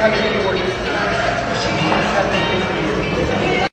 have to get to work.